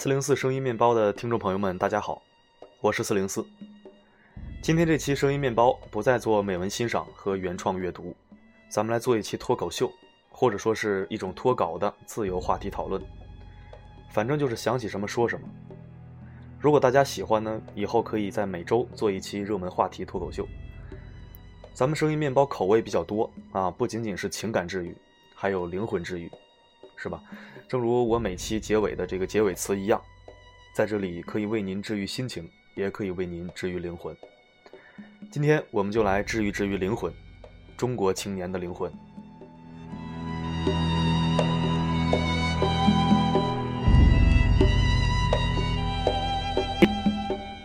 四零四声音面包的听众朋友们，大家好，我是四零四。今天这期声音面包不再做美文欣赏和原创阅读，咱们来做一期脱口秀，或者说是一种脱稿的自由话题讨论。反正就是想起什么说什么。如果大家喜欢呢，以后可以在每周做一期热门话题脱口秀。咱们声音面包口味比较多啊，不仅仅是情感治愈，还有灵魂治愈。是吧？正如我每期结尾的这个结尾词一样，在这里可以为您治愈心情，也可以为您治愈灵魂。今天我们就来治愈治愈灵魂，中国青年的灵魂。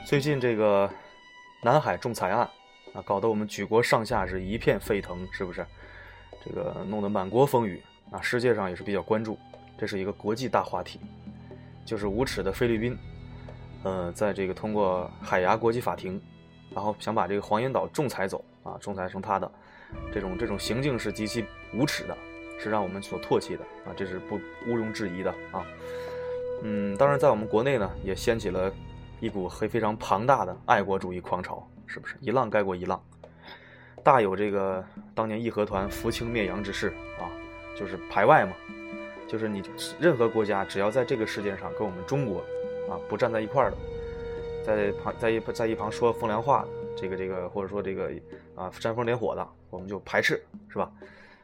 最近这个南海仲裁案啊，搞得我们举国上下是一片沸腾，是不是？这个弄得满国风雨。啊，世界上也是比较关注，这是一个国际大话题，就是无耻的菲律宾，呃，在这个通过海牙国际法庭，然后想把这个黄岩岛仲裁走啊，仲裁成他的，这种这种行径是极其无耻的，是让我们所唾弃的啊，这是不毋庸置疑的啊。嗯，当然在我们国内呢，也掀起了一股非非常庞大的爱国主义狂潮，是不是一浪盖过一浪？大有这个当年义和团扶清灭洋之势啊。就是排外嘛，就是你任何国家只要在这个世界上跟我们中国啊不站在一块儿的，在旁在一在一旁说风凉话的，这个这个或者说这个啊煽风点火的，我们就排斥，是吧？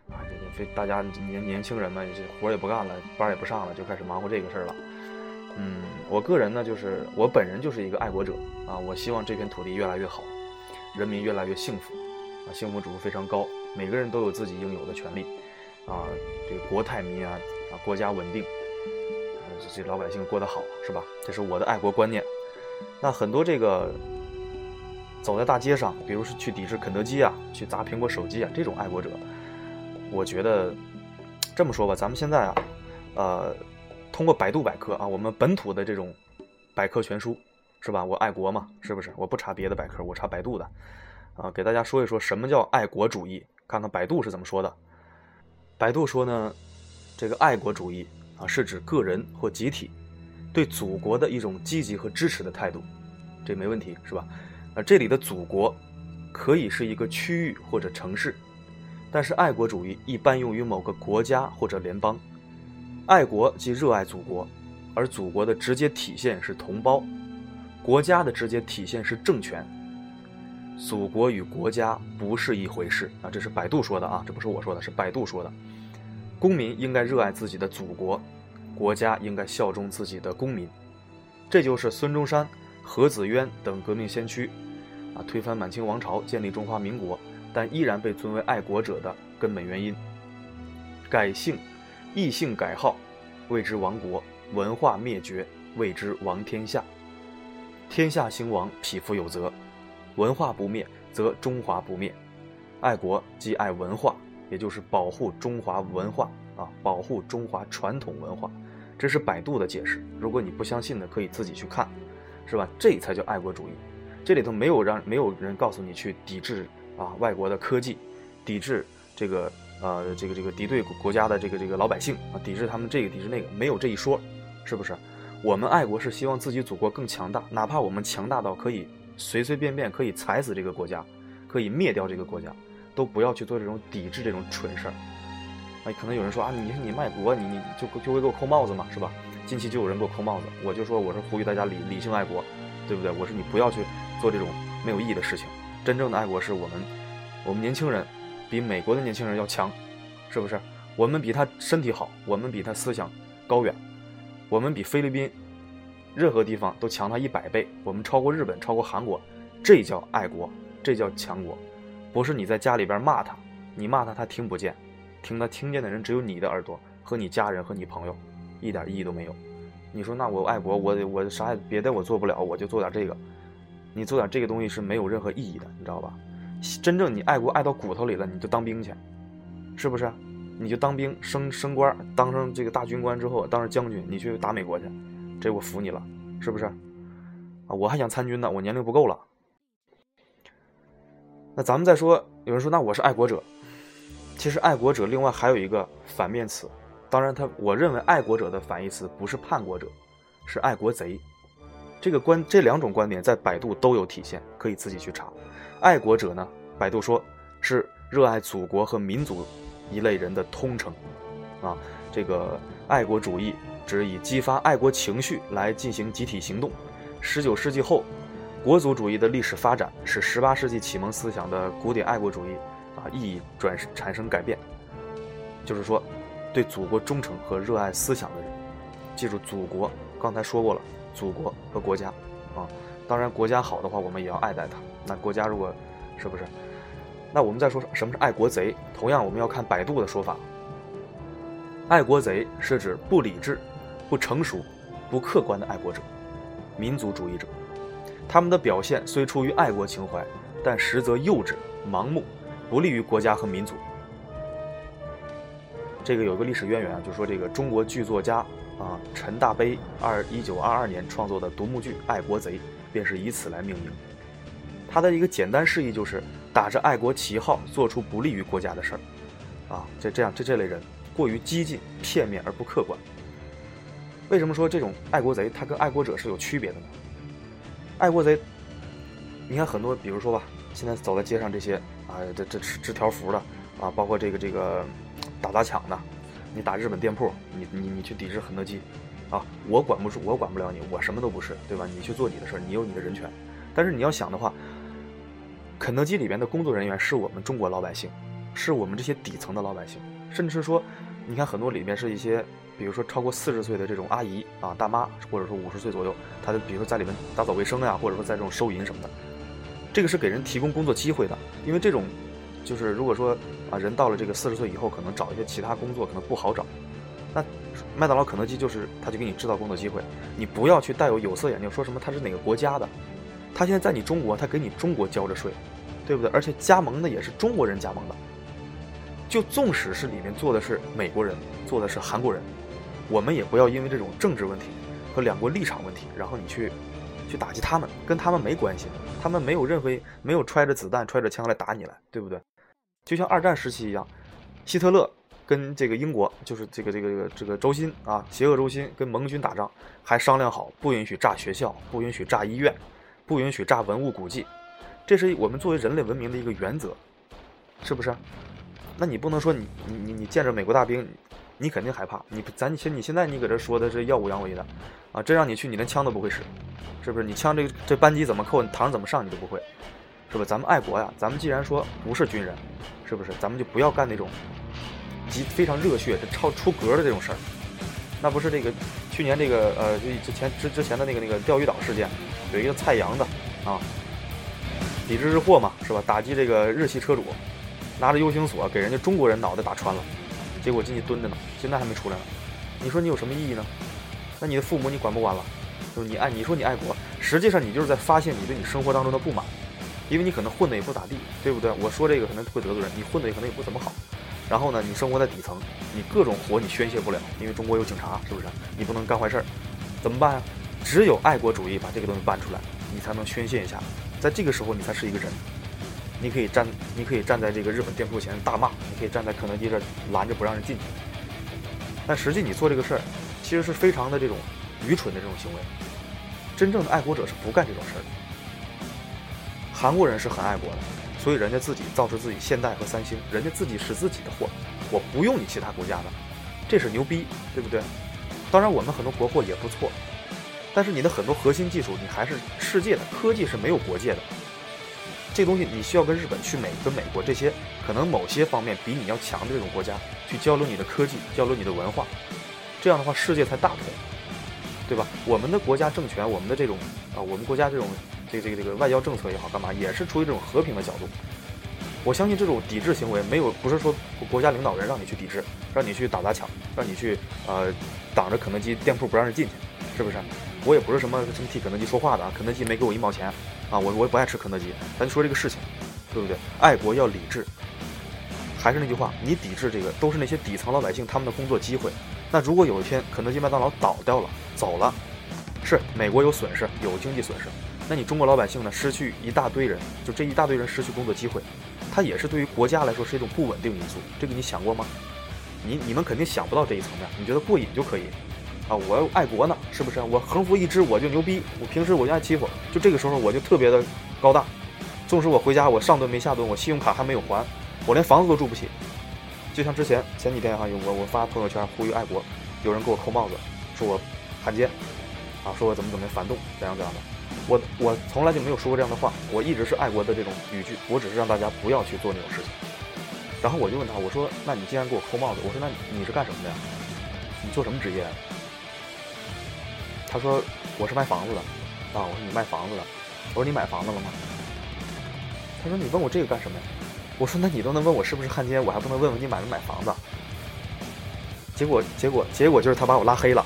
啊，这个非大家年年轻人们这活也不干了，班也不上了，就开始忙活这个事儿了。嗯，我个人呢，就是我本人就是一个爱国者啊，我希望这片土地越来越好，人民越来越幸福啊，幸福指数非常高，每个人都有自己应有的权利。啊，这个国泰民安啊，国家稳定，啊，这老百姓过得好，是吧？这是我的爱国观念。那很多这个走在大街上，比如说去抵制肯德基啊，去砸苹果手机啊，这种爱国者，我觉得这么说吧，咱们现在啊，呃，通过百度百科啊，我们本土的这种百科全书，是吧？我爱国嘛，是不是？我不查别的百科，我查百度的，啊，给大家说一说什么叫爱国主义，看看百度是怎么说的。百度说呢，这个爱国主义啊，是指个人或集体对祖国的一种积极和支持的态度，这没问题是吧？啊，这里的祖国可以是一个区域或者城市，但是爱国主义一般用于某个国家或者联邦。爱国即热爱祖国，而祖国的直接体现是同胞，国家的直接体现是政权。祖国与国家不是一回事啊！这是百度说的啊，这不是我说的，是百度说的。公民应该热爱自己的祖国，国家应该效忠自己的公民。这就是孙中山、何子渊等革命先驱啊推翻满清王朝、建立中华民国，但依然被尊为爱国者的根本原因。改姓，异姓改号，谓之亡国；文化灭绝，谓之亡天下。天下兴亡，匹夫有责。文化不灭，则中华不灭。爱国即爱文化，也就是保护中华文化啊，保护中华传统文化。这是百度的解释。如果你不相信的，可以自己去看，是吧？这才叫爱国主义。这里头没有让没有人告诉你去抵制啊外国的科技，抵制这个呃这个这个敌对国家的这个这个老百姓啊，抵制他们这个抵制那个，没有这一说，是不是？我们爱国是希望自己祖国更强大，哪怕我们强大到可以。随随便便可以踩死这个国家，可以灭掉这个国家，都不要去做这种抵制这种蠢事儿。哎，可能有人说啊，你你卖国，你你就就会给我扣帽子嘛，是吧？近期就有人给我扣帽子，我就说我是呼吁大家理理性爱国，对不对？我说你不要去做这种没有意义的事情。真正的爱国是我们，我们年轻人比美国的年轻人要强，是不是？我们比他身体好，我们比他思想高远，我们比菲律宾。任何地方都强他一百倍，我们超过日本，超过韩国，这叫爱国，这叫强国，不是你在家里边骂他，你骂他他听不见，听他听见的人只有你的耳朵和你家人和你朋友，一点意义都没有。你说那我爱国，我我啥也别的我做不了，我就做点这个，你做点这个东西是没有任何意义的，你知道吧？真正你爱国爱到骨头里了，你就当兵去，是不是？你就当兵升升官，当上这个大军官之后，当上将军，你去打美国去。这我服你了，是不是？啊，我还想参军呢，我年龄不够了。那咱们再说，有人说那我是爱国者，其实爱国者另外还有一个反面词，当然他我认为爱国者的反义词不是叛国者，是爱国贼。这个观这两种观点在百度都有体现，可以自己去查。爱国者呢，百度说是热爱祖国和民族一类人的通称。啊，这个爱国主义指以激发爱国情绪来进行集体行动。十九世纪后，国族主义的历史发展使十八世纪启蒙思想的古典爱国主义啊意义转产生改变。就是说，对祖国忠诚和热爱思想的人，记住祖国，刚才说过了。祖国和国家，啊，当然国家好的话，我们也要爱戴它。那国家如果，是不是？那我们再说什么是爱国贼？同样，我们要看百度的说法。爱国贼是指不理智、不成熟、不客观的爱国者、民族主义者。他们的表现虽出于爱国情怀，但实则幼稚、盲目，不利于国家和民族。这个有个历史渊源啊，就说这个中国剧作家。啊，陈大悲二一九二二年创作的独幕剧《爱国贼》便是以此来命名。他的一个简单示意就是打着爱国旗号做出不利于国家的事儿。啊，这这样这这类人过于激进、片面而不客观。为什么说这种爱国贼他跟爱国者是有区别的呢？爱国贼，你看很多，比如说吧，现在走在街上这些啊，这这持持条幅的啊，包括这个这个打砸抢的。你打日本店铺，你你你去抵制肯德基，啊，我管不住，我管不了你，我什么都不是，对吧？你去做你的事，你有你的人权。但是你要想的话，肯德基里边的工作人员是我们中国老百姓，是我们这些底层的老百姓，甚至说，你看很多里面是一些，比如说超过四十岁的这种阿姨啊、大妈，或者说五十岁左右，她的比如说在里面打扫卫生呀，或者说在这种收银什么的，这个是给人提供工作机会的，因为这种。就是如果说啊，人到了这个四十岁以后，可能找一些其他工作可能不好找，那麦当劳、肯德基就是他就给你制造工作机会。你不要去带有有色眼镜，说什么他是哪个国家的，他现在在你中国，他给你中国交着税，对不对？而且加盟的也是中国人加盟的，就纵使是里面做的是美国人，做的是韩国人，我们也不要因为这种政治问题和两国立场问题，然后你去。去打击他们，跟他们没关系，他们没有任何没有揣着子弹、揣着枪来打你来，对不对？就像二战时期一样，希特勒跟这个英国，就是这个这个这个这个轴心啊，邪恶轴心跟盟军打仗，还商量好不允许炸学校，不允许炸医院，不允许炸文物古迹，这是我们作为人类文明的一个原则，是不是？那你不能说你你你你见着美国大兵。你肯定害怕，你咱现你现在你搁这说的是耀武扬威的，啊，真让你去，你连枪都不会使，是不是？你枪这这扳机怎么扣，你膛怎么上你都不会，是吧？咱们爱国呀，咱们既然说不是军人，是不是？咱们就不要干那种，极非常热血、超出格的这种事儿。那不是这个去年这个呃，就之前之之前的那个那个钓鱼岛事件，有一个蔡阳的啊，抵制日货嘛，是吧？打击这个日系车主，拿着 U 型锁给人家中国人脑袋打穿了。结果进去蹲着呢，现在还没出来呢。你说你有什么意义呢？那你的父母你管不管了？就是你爱，你说你爱国，实际上你就是在发泄你对你生活当中的不满，因为你可能混的也不咋地，对不对？我说这个可能会得罪人，你混的也可能也不怎么好。然后呢，你生活在底层，你各种活你宣泄不了，因为中国有警察，是不是？你不能干坏事儿，怎么办啊？只有爱国主义把这个东西搬出来，你才能宣泄一下，在这个时候你才是一个人。你可以站，你可以站在这个日本店铺前大骂，你可以站在肯德基这拦着不让人进去。但实际你做这个事儿，其实是非常的这种愚蠢的这种行为。真正的爱国者是不干这种事儿的。韩国人是很爱国的，所以人家自己造出自己现代和三星，人家自己使自己的货，我不用你其他国家的，这是牛逼，对不对？当然我们很多国货也不错，但是你的很多核心技术你还是世界的科技是没有国界的。这东西你需要跟日本、去美、跟美国这些可能某些方面比你要强的这种国家去交流你的科技、交流你的文化，这样的话世界才大同，对吧？我们的国家政权、我们的这种啊，我们国家这种这个这个这个外交政策也好，干嘛也是出于这种和平的角度。我相信这种抵制行为没有不是说国家领导人让你去抵制，让你去打砸抢，让你去呃挡着肯德基店铺不让人进去，是不是？我也不是什么什么替肯德基说话的啊，肯德基没给我一毛钱，啊，我我也不爱吃肯德基，咱就说这个事情，对不对？爱国要理智，还是那句话，你抵制这个都是那些底层老百姓他们的工作机会。那如果有一天肯德基、麦当劳倒掉了，走了，是美国有损失，有经济损失，那你中国老百姓呢？失去一大堆人，就这一大堆人失去工作机会，它也是对于国家来说是一种不稳定因素。这个你想过吗？你你们肯定想不到这一层面，你觉得过瘾就可以。啊，我爱国呢，是不是？我横幅一支我就牛逼，我平时我就爱欺负，就这个时候我就特别的高大。纵使我回家我上顿没下顿，我信用卡还没有还，我连房子都住不起。就像之前前几天哈，有我我发朋友圈呼吁爱国，有人给我扣帽子，说我汉奸，啊，说我怎么怎么反动，怎样怎样的。我我从来就没有说过这样的话，我一直是爱国的这种语句，我只是让大家不要去做那种事情。然后我就问他，我说，那你既然给我扣帽子，我说那你是干什么的呀？你做什么职业？他说我是卖房子的。啊，我说你卖房子的。我说你买房子了吗？他说你问我这个干什么呀？我说那你都能问我是不是汉奸，我还不能问问你买没买房子？结果结果结果就是他把我拉黑了。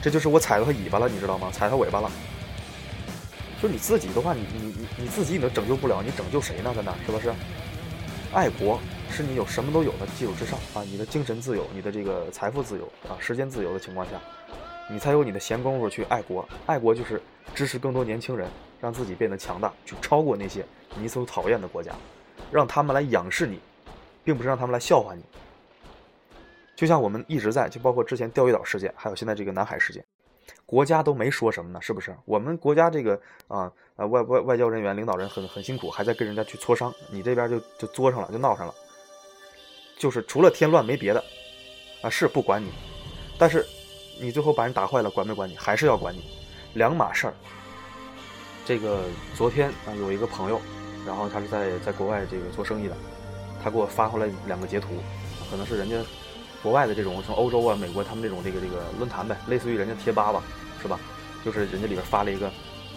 这就是我踩到他尾巴了，你知道吗？踩他尾巴了。就你自己的话，你你你你自己你都拯救不了，你拯救谁呢？在那是不是？爱国是你有什么都有的基础之上啊，你的精神自由，你的这个财富自由啊，时间自由的情况下，你才有你的闲工夫去爱国。爱国就是支持更多年轻人，让自己变得强大，去超过那些你所讨厌的国家，让他们来仰视你，并不是让他们来笑话你。就像我们一直在，就包括之前钓鱼岛事件，还有现在这个南海事件。国家都没说什么呢，是不是？我们国家这个啊呃外外外交人员领导人很很辛苦，还在跟人家去磋商，你这边就就作上了，就闹上了，就是除了添乱没别的，啊是不管你，但是你最后把人打坏了，管没管你？还是要管你，两码事儿。这个昨天啊有一个朋友，然后他是在在国外这个做生意的，他给我发回来两个截图，可能是人家。国外的这种，从欧洲啊、美国，他们这种这个这个论坛呗，类似于人家贴吧吧，是吧？就是人家里边发了一个，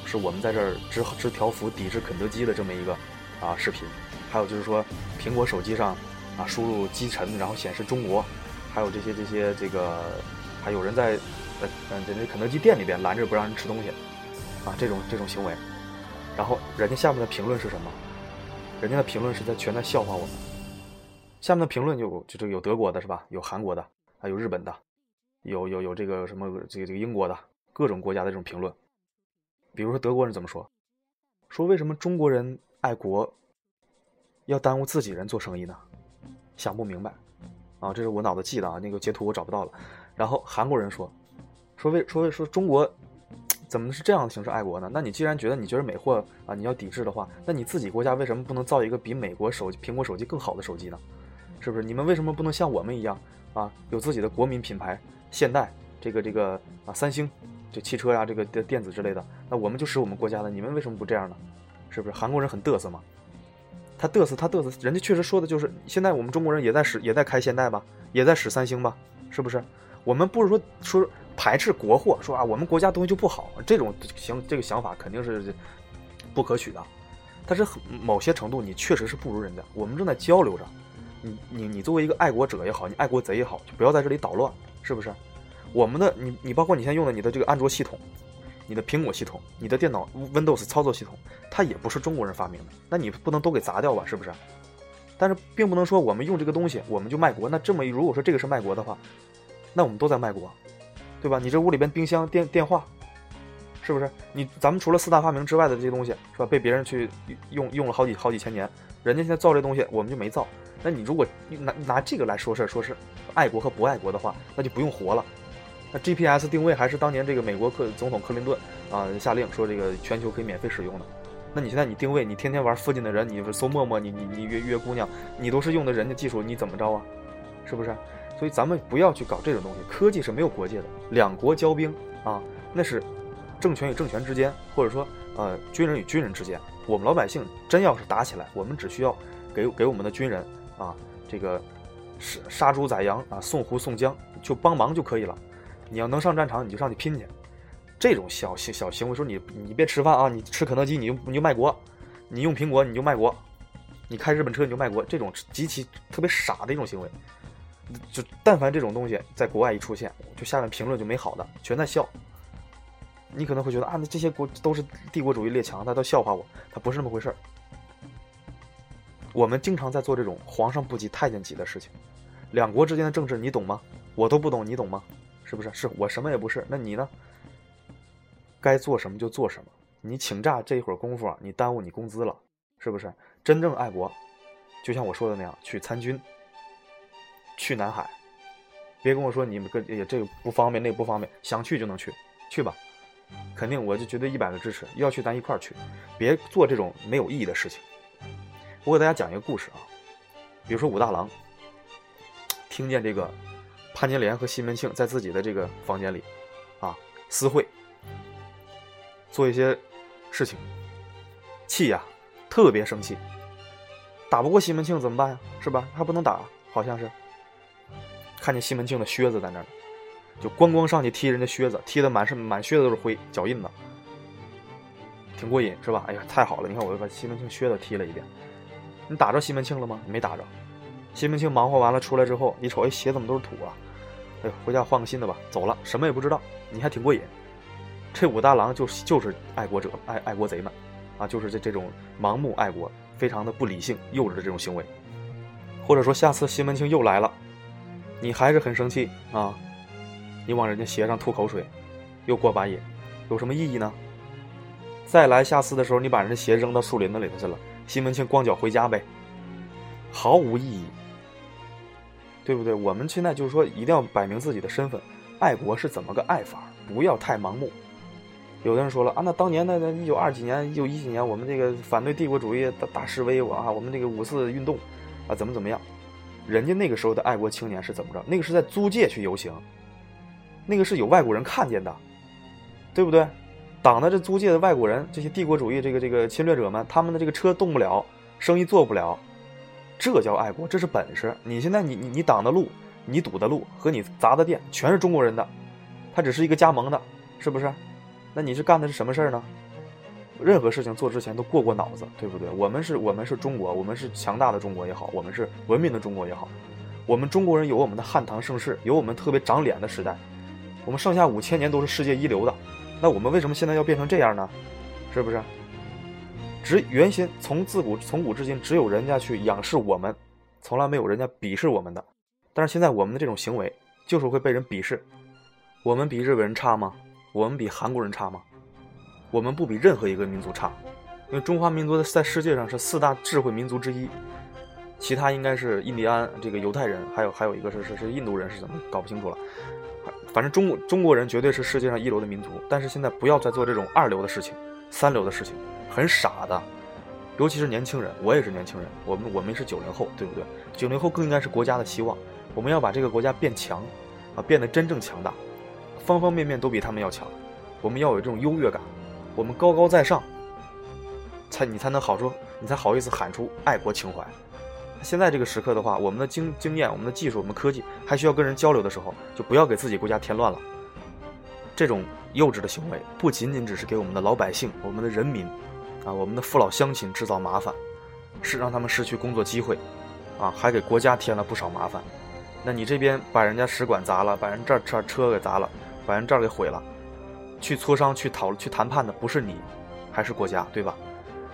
是我们在这儿支支条幅抵制肯德基的这么一个啊视频。还有就是说，苹果手机上啊输入击沉，然后显示中国，还有这些这些这个，还有人在呃嗯在那肯德基店里边拦着不让人吃东西啊这种这种行为。然后人家下面的评论是什么？人家的评论是在全在笑话我们。下面的评论就就这个有德国的是吧？有韩国的，还有日本的，有有有这个什么这个这个英国的各种国家的这种评论。比如说德国人怎么说？说为什么中国人爱国要耽误自己人做生意呢？想不明白啊！这是我脑子记的啊，那个截图我找不到了。然后韩国人说说为说为说中国怎么是这样的形式爱国呢？那你既然觉得你觉得美货啊你要抵制的话，那你自己国家为什么不能造一个比美国手苹果手机更好的手机呢？是不是你们为什么不能像我们一样啊？有自己的国民品牌，现代这个这个啊，三星，就汽车呀，这个电电子之类的，那我们就使我们国家的，你们为什么不这样呢？是不是韩国人很嘚瑟嘛？他嘚瑟，他嘚瑟，人家确实说的就是，现在我们中国人也在使，也在开现代吧，也在使三星吧，是不是？我们不是说说排斥国货，说啊，我们国家东西就不好，这种想这个想法肯定是不可取的。但是某些程度，你确实是不如人家，我们正在交流着。你你你作为一个爱国者也好，你爱国贼也好，就不要在这里捣乱，是不是？我们的你你包括你现在用的你的这个安卓系统，你的苹果系统，你的电脑 Windows 操作系统，它也不是中国人发明的，那你不能都给砸掉吧？是不是？但是并不能说我们用这个东西我们就卖国。那这么如果说这个是卖国的话，那我们都在卖国，对吧？你这屋里边冰箱、电电话，是不是？你咱们除了四大发明之外的这些东西，是吧？被别人去用用了好几好几千年，人家现在造这东西，我们就没造。那你如果拿拿这个来说事儿，说是爱国和不爱国的话，那就不用活了。那 GPS 定位还是当年这个美国克总统克林顿啊下令说这个全球可以免费使用的。那你现在你定位，你天天玩附近的人，你搜陌陌，你你你约约姑娘，你都是用的人家技术，你怎么着啊？是不是？所以咱们不要去搞这种东西。科技是没有国界的，两国交兵啊，那是政权与政权之间，或者说呃军人与军人之间。我们老百姓真要是打起来，我们只需要给给我们的军人。啊，这个杀杀猪宰羊啊，送胡送浆，就帮忙就可以了。你要能上战场，你就上去拼去。这种小行小行为，说你你别吃饭啊，你吃肯德基你就你就卖国，你用苹果你就卖国，你开日本车你就卖国，这种极其特别傻的一种行为。就但凡这种东西在国外一出现，就下面评论就没好的，全在笑。你可能会觉得啊，那这些国都是帝国主义列强，他都笑话我，他不是那么回事儿。我们经常在做这种皇上不急太监急的事情，两国之间的政治你懂吗？我都不懂，你懂吗？是不是？是我什么也不是，那你呢？该做什么就做什么。你请假这一会儿功夫啊，你耽误你工资了，是不是？真正爱国，就像我说的那样，去参军，去南海，别跟我说你们跟也这个不方便，那个不方便，想去就能去，去吧，肯定我就绝对一百个支持，要去咱一块儿去，别做这种没有意义的事情。我给大家讲一个故事啊，比如说武大郎听见这个潘金莲和西门庆在自己的这个房间里啊私会，做一些事情，气呀，特别生气。打不过西门庆怎么办呀？是吧？还不能打，好像是。看见西门庆的靴子在那儿，就咣咣上去踢人家靴子，踢的满是满靴子都是灰脚印子，挺过瘾是吧？哎呀，太好了！你看，我又把西门庆靴子踢了一遍。你打着西门庆了吗？没打着。西门庆忙活完了出来之后，一瞅，哎，鞋怎么都是土啊？哎，回家换个新的吧。走了，什么也不知道。你还挺过瘾。这武大郎就就是爱国者，爱爱国贼们，啊，就是这这种盲目爱国、非常的不理性、幼稚的这种行为。或者说，下次西门庆又来了。你还是很生气啊！你往人家鞋上吐口水，又过把瘾，有什么意义呢？再来下次的时候，你把人家鞋扔到树林子里头去了，西门庆光脚回家呗，毫无意义，对不对？我们现在就是说，一定要摆明自己的身份，爱国是怎么个爱法？不要太盲目。有的人说了啊，那当年那那一九二几年、一九一几年，我们这个反对帝国主义大大示威，我啊，我们这个五四运动啊，怎么怎么样？人家那个时候的爱国青年是怎么着？那个是在租界去游行，那个是有外国人看见的，对不对？党的这租界的外国人，这些帝国主义这个这个侵略者们，他们的这个车动不了，生意做不了，这叫爱国，这是本事。你现在你你你挡的路，你堵的路和你砸的店全是中国人的，他只是一个加盟的，是不是？那你是干的是什么事儿呢？任何事情做之前都过过脑子，对不对？我们是我们是中国，我们是强大的中国也好，我们是文明的中国也好，我们中国人有我们的汉唐盛世，有我们特别长脸的时代，我们上下五千年都是世界一流的，那我们为什么现在要变成这样呢？是不是？只原先从自古从古至今，只有人家去仰视我们，从来没有人家鄙视我们的。但是现在我们的这种行为，就是会被人鄙视。我们比日本人差吗？我们比韩国人差吗？我们不比任何一个民族差，因为中华民族在世界上是四大智慧民族之一，其他应该是印第安这个犹太人，还有还有一个是是是印度人是怎么搞不清楚了，反正中中国人绝对是世界上一流的民族。但是现在不要再做这种二流的事情、三流的事情，很傻的，尤其是年轻人，我也是年轻人，我们我们是九零后，对不对？九零后更应该是国家的希望，我们要把这个国家变强，啊，变得真正强大，方方面面都比他们要强，我们要有这种优越感。我们高高在上，才你才能好说，你才好意思喊出爱国情怀。现在这个时刻的话，我们的经经验、我们的技术、我们科技还需要跟人交流的时候，就不要给自己国家添乱了。这种幼稚的行为，不仅仅只是给我们的老百姓、我们的人民，啊，我们的父老乡亲制造麻烦，是让他们失去工作机会，啊，还给国家添了不少麻烦。那你这边把人家使馆砸了，把人这儿车车给砸了，把人这儿给毁了。去磋商、去讨、去谈判的不是你，还是国家，对吧？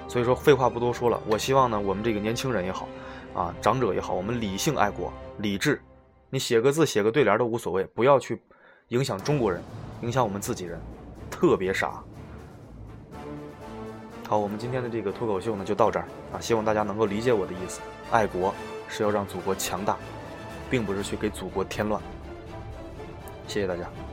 所以说废话不多说了，我希望呢，我们这个年轻人也好，啊，长者也好，我们理性爱国、理智。你写个字、写个对联都无所谓，不要去影响中国人，影响我们自己人，特别傻。好，我们今天的这个脱口秀呢就到这儿啊，希望大家能够理解我的意思。爱国是要让祖国强大，并不是去给祖国添乱。谢谢大家。